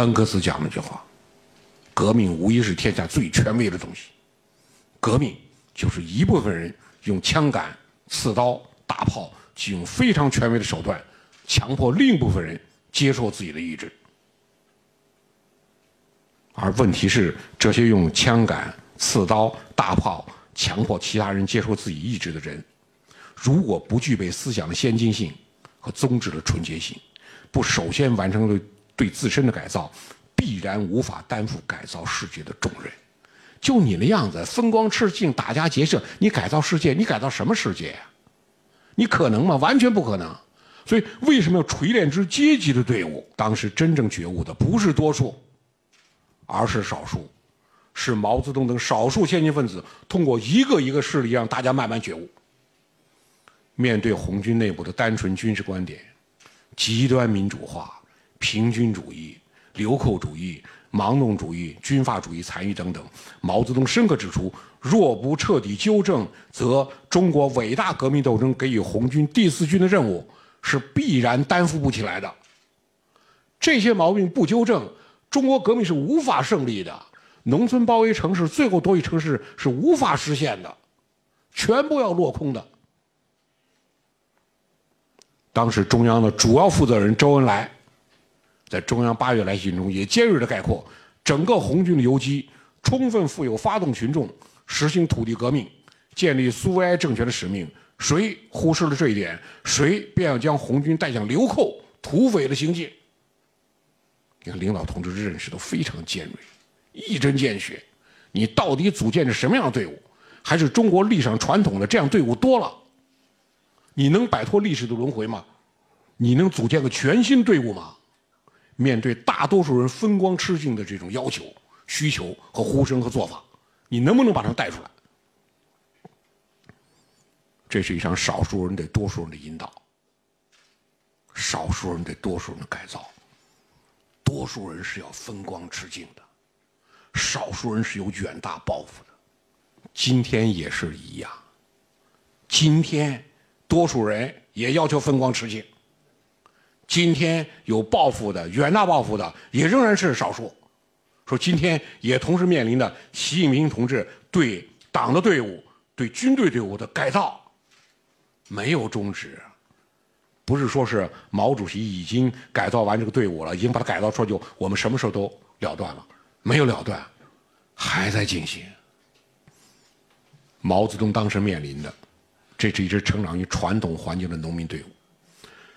恩格斯讲了一句话：“革命无疑是天下最权威的东西。革命就是一部分人用枪杆、刺刀、大炮，使用非常权威的手段，强迫另一部分人接受自己的意志。而问题是，这些用枪杆、刺刀、大炮强迫其他人接受自己意志的人，如果不具备思想的先进性和宗旨的纯洁性，不首先完成了对自身的改造，必然无法担负改造世界的重任。就你那样子，风光赤镜、打家劫舍，你改造世界，你改造什么世界呀？你可能吗？完全不可能。所以，为什么要锤炼之阶级的队伍？当时真正觉悟的不是多数，而是少数，是毛泽东等少数先进分子通过一个一个事例让大家慢慢觉悟。面对红军内部的单纯军事观点、极端民主化、平均主义、流寇主义。盲动主义、军阀主义残余等等，毛泽东深刻指出：若不彻底纠正，则中国伟大革命斗争给予红军第四军的任务是必然担负不起来的。这些毛病不纠正，中国革命是无法胜利的。农村包围城市，最后夺取城市是无法实现的，全部要落空的。当时中央的主要负责人周恩来。在中央八月来信中，也尖锐地概括整个红军的游击，充分负有发动群众、实行土地革命、建立苏维埃政权的使命。谁忽视了这一点，谁便要将红军带向流寇、土匪的行径。你看，领导同志的认识都非常尖锐，一针见血。你到底组建着什么样的队伍？还是中国历史上传统的这样队伍多了？你能摆脱历史的轮回吗？你能组建个全新队伍吗？面对大多数人风光吃尽的这种要求、需求和呼声和做法，你能不能把他们带出来？这是一场少数人对多数人的引导，少数人对多数人的改造。多数人是要风光吃尽的，少数人是有远大抱负的。今天也是一样，今天多数人也要求风光吃尽。今天有抱负的、远大抱负的，也仍然是少数。说今天也同时面临着习近平同志对党的队伍、对军队队伍的改造，没有终止。不是说是毛主席已经改造完这个队伍了，已经把它改造出来，就我们什么时候都了断了？没有了断，还在进行。毛泽东当时面临的，这是一支成长于传统环境的农民队伍。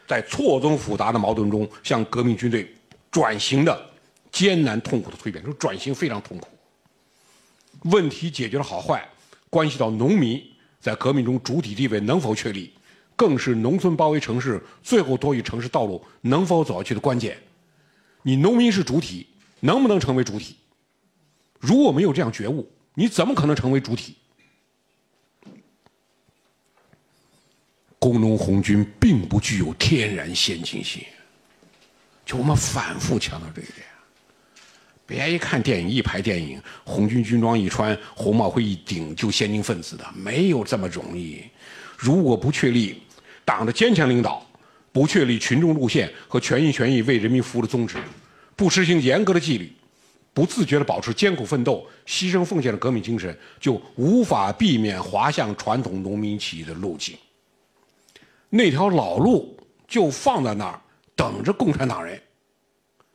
在错综复杂的矛盾中，向革命军队转型的艰难痛苦的蜕变，这转型非常痛苦。问题解决的好坏，关系到农民在革命中主体地位能否确立，更是农村包围城市最后夺取城市道路能否走下去的关键。你农民是主体，能不能成为主体？如果没有这样觉悟，你怎么可能成为主体？工农红军并不具有天然先进性，就我们反复强调这一点。别一看电影一排电影，红军军装一穿，红帽徽一顶就先进分子的，没有这么容易。如果不确立党的坚强领导，不确立群众路线和全心全意为人民服务的宗旨，不实行严格的纪律，不自觉地保持艰苦奋斗、牺牲奉献的革命精神，就无法避免滑向传统农民起义的路径。那条老路就放在那儿，等着共产党人，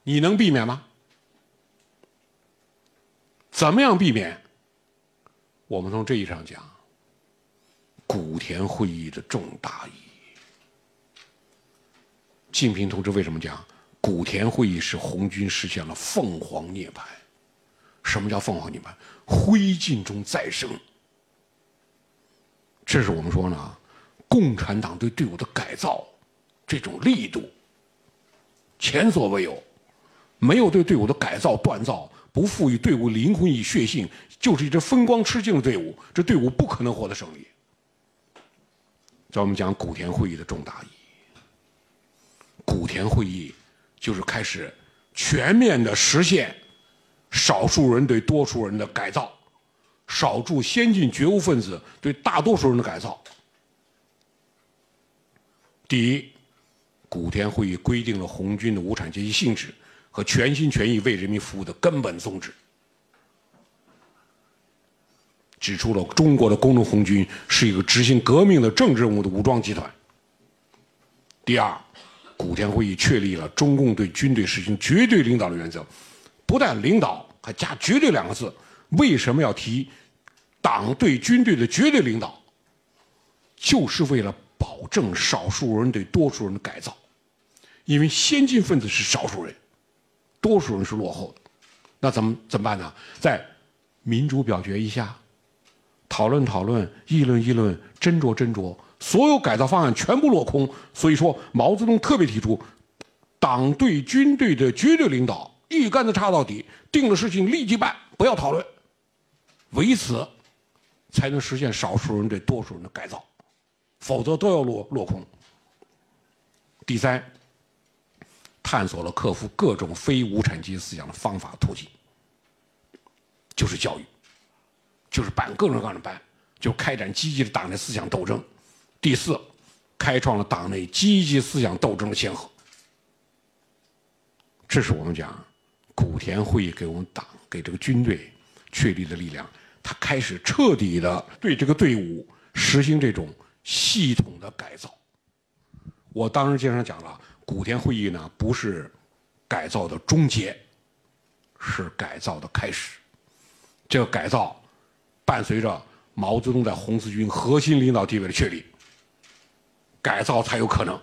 你能避免吗？怎么样避免？我们从这意义上讲，古田会议的重大意义。近平同志为什么讲古田会议是红军实现了凤凰涅槃？什么叫凤凰涅槃？灰烬中再生。这是我们说呢。共产党对队伍的改造，这种力度前所未有。没有对队伍的改造锻造，不赋予队伍灵魂与血性，就是一支风光吃尽的队伍。这队伍不可能获得胜利。在我们讲古田会议的重大意义，古田会议就是开始全面的实现少数人对多数人的改造，少数先进觉悟分子对大多数人的改造。第一，古田会议规定了红军的无产阶级性质和全心全意为人民服务的根本宗旨。指出了中国的工农红军是一个执行革命的政治任务的武装集团。第二，古田会议确立了中共对军队实行绝对领导的原则，不但领导，还加“绝对”两个字。为什么要提党对军队的绝对领导？就是为了保证少数人对多数人的改造，因为先进分子是少数人，多数人是落后的。那怎么怎么办呢？在民主表决一下。讨论讨论，议论议论，斟酌斟酌，所有改造方案全部落空。所以说，毛泽东特别提出，党对军队的绝对领导，一竿子插到底，定了事情立即办，不要讨论，唯此才能实现少数人对多数人的改造，否则都要落落空。第三，探索了克服各种非无产阶级思想的方法途径，就是教育。就是办各种各样的班，就开展积极的党内思想斗争。第四，开创了党内积极思想斗争的先河。这是我们讲古田会议给我们党、给这个军队确立的力量。他开始彻底的对这个队伍实行这种系统的改造。我当时经常讲了，古田会议呢不是改造的终结，是改造的开始。这个改造。伴随着毛泽东在红四军核心领导地位的确立，改造才有可能，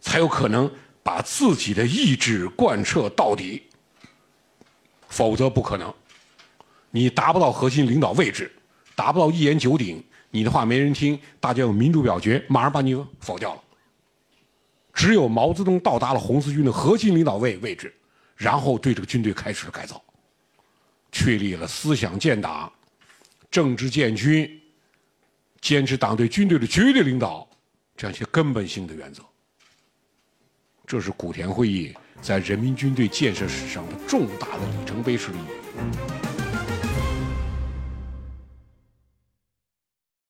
才有可能把自己的意志贯彻到底，否则不可能。你达不到核心领导位置，达不到一言九鼎，你的话没人听，大家用民主表决马上把你否掉了。只有毛泽东到达了红四军的核心领导位位置，然后对这个军队开始了改造，确立了思想建党。政治建军，坚持党对军队的绝对领导，这样一些根本性的原则。这是古田会议在人民军队建设史上的重大的里程碑式的意义。